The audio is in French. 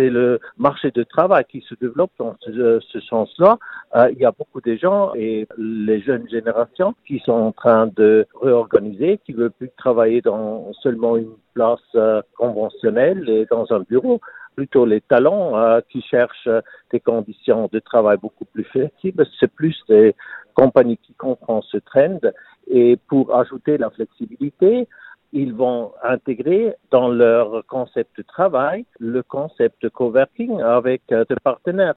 c'est le marché de travail qui se développe dans ce, ce sens-là. Euh, il y a beaucoup de gens et les jeunes générations qui sont en train de réorganiser, qui veulent plus travailler dans seulement une place euh, conventionnelle et dans un bureau plutôt les talents euh, qui cherchent des conditions de travail beaucoup plus flexibles. C'est plus des compagnies qui comprennent ce trend et pour ajouter la flexibilité, ils vont intégrer dans leur concept de travail le concept de coworking avec des partenaires.